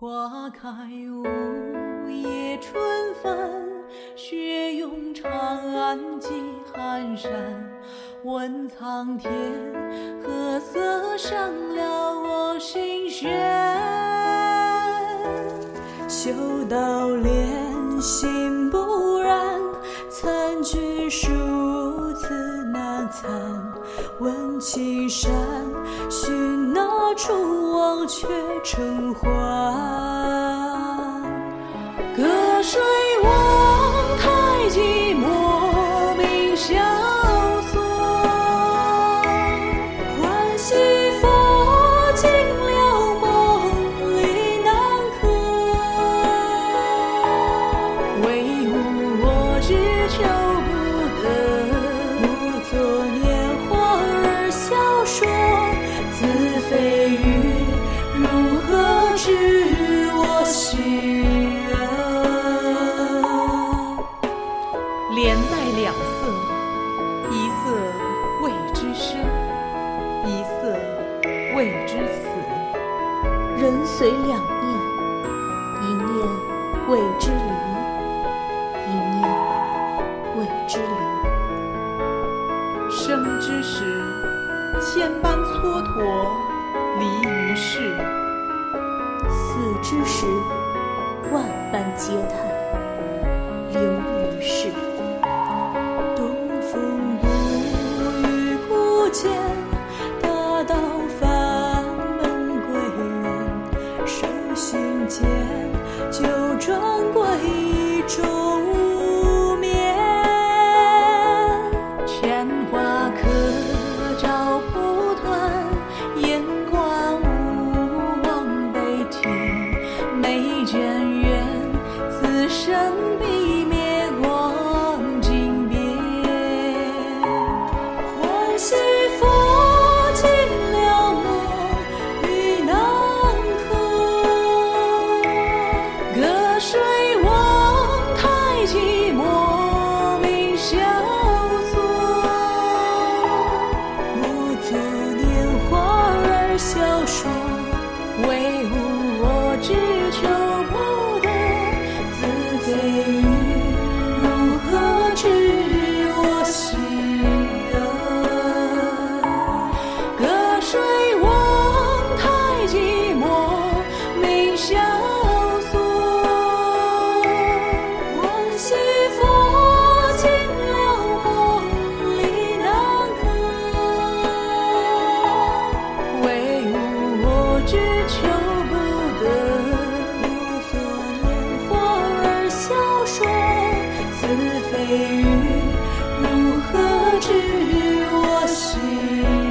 花开五夜春分，雪拥长安几寒山。问苍天，何色伤了我心弦？修道莲心不染，残菊数次难残。问青山，寻哪处忘却尘寰。人随两念，一念谓之离，一念谓之离。生之时，千般蹉跎，离于世；死之时，万般嗟叹，नहीं 寂寞明萧索魂兮复醒又梦里南柯为我只求不得不作拈花而笑说子非鱼如何知我心。